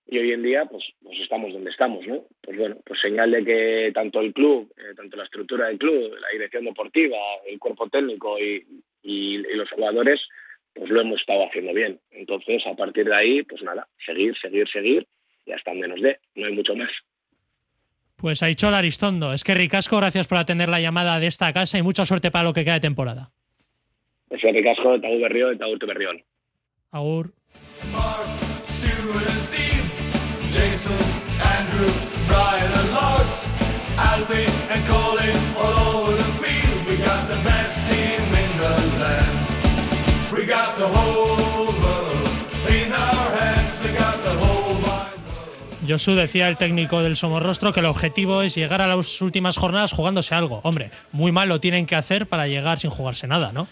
y hoy en día pues, pues estamos donde estamos, ¿no? Pues bueno, pues señal de que tanto el club, eh, tanto la estructura del club, la dirección deportiva, el cuerpo técnico y, y, y, los jugadores, pues lo hemos estado haciendo bien. Entonces, a partir de ahí, pues nada, seguir, seguir, seguir y hasta donde nos dé, no hay mucho más. Pues ha dicho Aristondo, es que Ricasco, gracias por atender la llamada de esta casa y mucha suerte para lo que queda de temporada. Es Ricasco, Taú Berrión, Taú Berrión. Agur. Jason, Andrew, Brian Josu decía el técnico del Somorrostro que el objetivo es llegar a las últimas jornadas jugándose algo. Hombre, muy mal lo tienen que hacer para llegar sin jugarse nada, ¿no?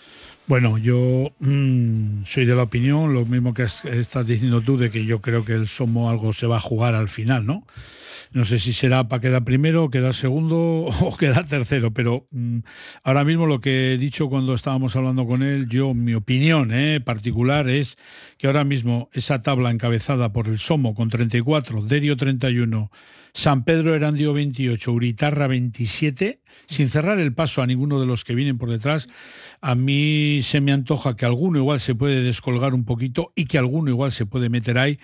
Bueno, yo mmm, soy de la opinión, lo mismo que estás diciendo tú, de que yo creo que el Somo algo se va a jugar al final, ¿no? No sé si será para quedar primero, quedar segundo o quedar tercero, pero mm, ahora mismo lo que he dicho cuando estábamos hablando con él, yo, mi opinión eh, particular es que ahora mismo esa tabla encabezada por el Somo con 34, Derio 31, San Pedro Erandio 28, Uritarra 27, sin cerrar el paso a ninguno de los que vienen por detrás, a mí se me antoja que alguno igual se puede descolgar un poquito y que alguno igual se puede meter ahí,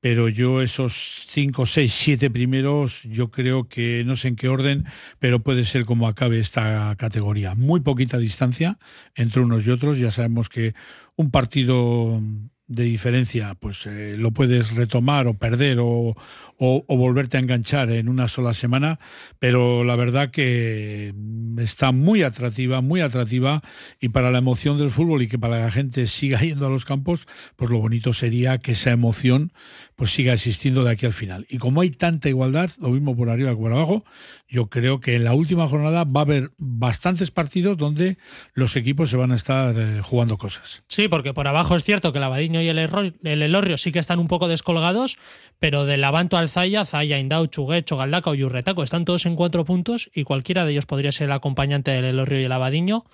pero yo esos 5, 6, 7 primeros, yo creo que no sé en qué orden, pero puede ser como acabe esta categoría. Muy poquita distancia entre unos y otros, ya sabemos que un partido de diferencia, pues eh, lo puedes retomar o perder o, o, o, volverte a enganchar en una sola semana, pero la verdad que está muy atractiva, muy atractiva y para la emoción del fútbol y que para la gente siga yendo a los campos, pues lo bonito sería que esa emoción pues siga existiendo de aquí al final. Y como hay tanta igualdad, lo mismo por arriba que por abajo, yo creo que en la última jornada va a haber bastantes partidos donde los equipos se van a estar eh, jugando cosas. Sí, porque por abajo es cierto que el Abadiño y el Elorrio sí que están un poco descolgados, pero del Avanto al Zaya, Zaya, Indau, Chuguecho, Galdaca o Yurretaco están todos en cuatro puntos y cualquiera de ellos podría ser el acompañante del Elorrio y el Abadiño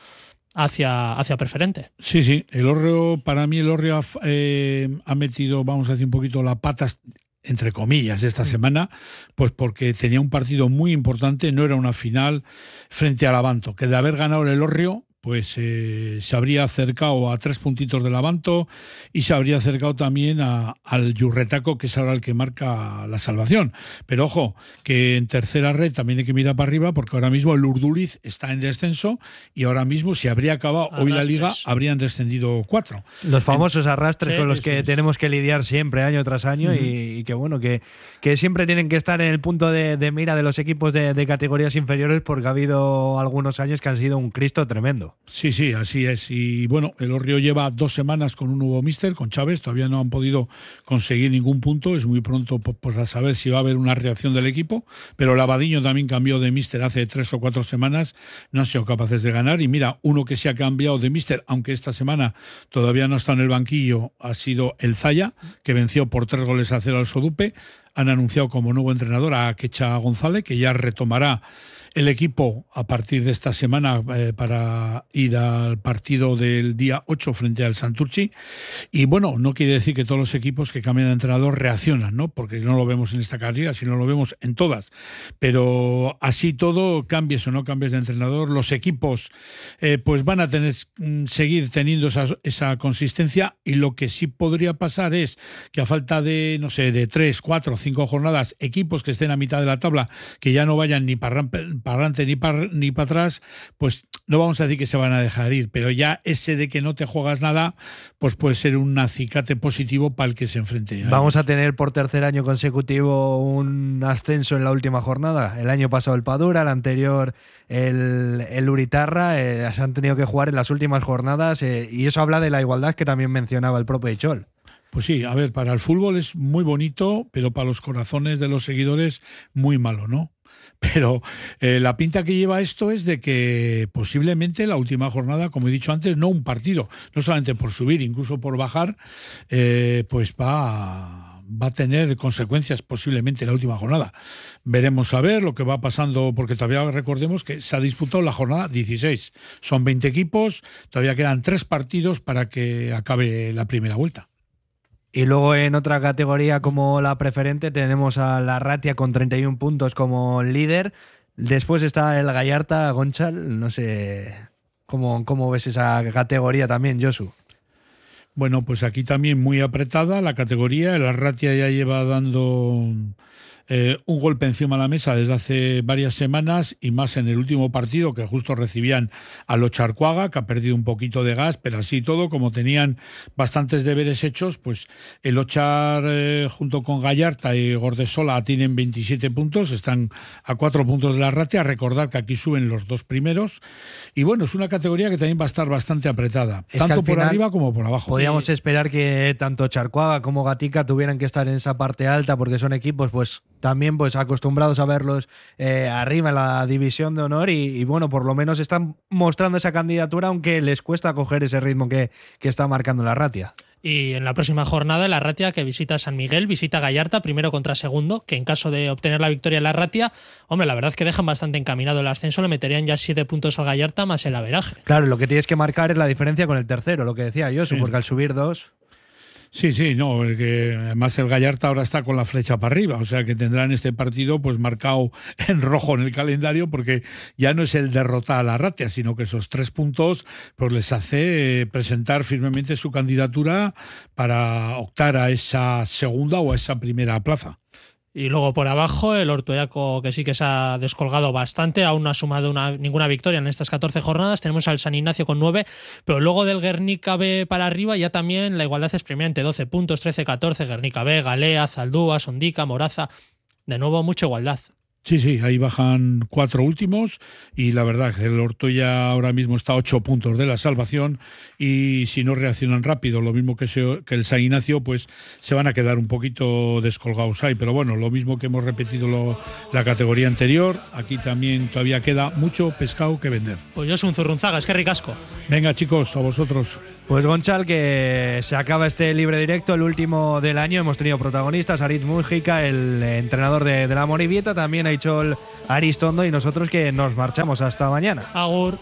hacia, hacia preferente. Sí, sí, el Orrio, para mí el Orrio ha, eh, ha metido, vamos a decir, un poquito la patas entre comillas, esta semana, pues porque tenía un partido muy importante, no era una final frente al Avanto, que de haber ganado el Orrio, pues eh, se habría acercado a tres puntitos del Avanto y se habría acercado también a, al Yurretaco, que es ahora el que marca la salvación. Pero ojo, que en tercera red también hay que mirar para arriba, porque ahora mismo el Urduliz está en descenso y ahora mismo, si habría acabado hoy la liga, habrían descendido cuatro. Los famosos arrastres Sí, con los que es. tenemos que lidiar siempre, año tras año, y, y que bueno, que, que siempre tienen que estar en el punto de, de mira de los equipos de, de categorías inferiores, porque ha habido algunos años que han sido un Cristo tremendo. Sí, sí, así es. Y bueno, el Orrio lleva dos semanas con un nuevo míster, con Chávez. Todavía no han podido conseguir ningún punto. Es muy pronto po- pues, saber si va a haber una reacción del equipo. Pero el Abadiño también cambió de míster hace tres o cuatro semanas. No han sido capaces de ganar. Y mira, uno que se ha cambiado de míster, aunque esta semana todavía no está en el banquillo, ha sido el Zaya, que venció por tres goles a cero al Sodupe. Han anunciado como nuevo entrenador a Quecha González, que ya retomará el equipo a partir de esta semana eh, para ir al partido del día 8 frente al Santurchi. Y bueno, no quiere decir que todos los equipos que cambian de entrenador reaccionan, ¿no? Porque no lo vemos en esta carrera, sino lo vemos en todas. Pero así todo, cambies o no cambies de entrenador, los equipos eh, pues van a tener mm, seguir teniendo esa, esa consistencia y lo que sí podría pasar es que a falta de, no sé, de tres, cuatro, cinco jornadas, equipos que estén a mitad de la tabla, que ya no vayan ni para adelante ni para ni para atrás, pues no vamos a decir que se van a dejar ir, pero ya ese de que no te juegas nada, pues puede ser un acicate positivo para el que se enfrente. Vamos a tener por tercer año consecutivo un ascenso en la última jornada. El año pasado el Padura, el anterior el, el Uritarra. eh, se han tenido que jugar en las últimas jornadas eh, y eso habla de la igualdad que también mencionaba el propio Ichol. Pues sí, a ver, para el fútbol es muy bonito, pero para los corazones de los seguidores muy malo, ¿no? Pero eh, la pinta que lleva esto es de que posiblemente la última jornada, como he dicho antes, no un partido, no solamente por subir, incluso por bajar, eh, pues va, va a tener consecuencias posiblemente en la última jornada. Veremos a ver lo que va pasando, porque todavía recordemos que se ha disputado la jornada 16. Son 20 equipos, todavía quedan tres partidos para que acabe la primera vuelta. Y luego en otra categoría como la preferente tenemos a la Ratia con 31 puntos como líder. Después está el Gallarta, Gonchal. No sé cómo, cómo ves esa categoría también, Josu. Bueno, pues aquí también muy apretada la categoría. El Arratia ya lleva dando eh, un golpe encima de la mesa desde hace varias semanas y más en el último partido que justo recibían a Locharcuaga, que ha perdido un poquito de gas, pero así todo, como tenían bastantes deberes hechos, pues el Ochar eh, junto con Gallarta y Gordesola tienen 27 puntos, están a cuatro puntos de la Arratia. Recordar que aquí suben los dos primeros. Y bueno, es una categoría que también va a estar bastante apretada, Es tanto por arriba como por abajo. Podríamos esperar que tanto Charcuaga como Gatica tuvieran que estar en esa parte alta porque son equipos pues también pues acostumbrados a verlos eh, arriba en la división de honor y, y, bueno, por lo menos están mostrando esa candidatura aunque les cuesta coger ese ritmo que, que está marcando la Ratia. Y en la próxima jornada, la Ratia que visita San Miguel, visita Gallarta, primero contra segundo, que en caso de obtener la victoria la Ratia, hombre, la verdad es que dejan bastante encaminado el ascenso, le meterían ya siete puntos al Gallarta más el averaje. Claro, lo que tienes que marcar es la diferencia con el tercero, lo que decía yo, porque al subir dos. Sí, sí, no, que además el Gallarta ahora está con la flecha para arriba, o sea que tendrán este partido pues marcado en rojo en el calendario porque ya no es el derrotar a la Ratia, sino que esos tres puntos pues les hace eh, presentar firmemente su candidatura para optar a esa segunda o a esa primera plaza. Y luego por abajo, el Ortoyaco, que sí que se ha descolgado bastante, aún no ha sumado una, ninguna victoria en estas 14 jornadas. Tenemos al San Ignacio con 9, pero luego del Guernica B para arriba ya también la igualdad es premiante: 12 puntos, 13-14, Guernica B, Galea, Zaldúa, Sondica, Moraza. De nuevo, mucha igualdad. Sí, sí, ahí bajan cuatro últimos y la verdad que el Ortoya ahora mismo está a ocho puntos de la salvación y si no reaccionan rápido, lo mismo que, se, que el San Ignacio, pues se van a quedar un poquito descolgados ahí. Pero bueno, lo mismo que hemos repetido lo, la categoría anterior, aquí también todavía queda mucho pescado que vender. Pues yo soy un zurrunzaga, es que ricasco. Venga chicos, a vosotros. Pues Gonchal, que se acaba este libre directo, el último del año. Hemos tenido protagonistas, Aritz Mújica, el entrenador de, la Morivieta, también ha hecho Aristondo y nosotros que nos marchamos hasta mañana. Agur.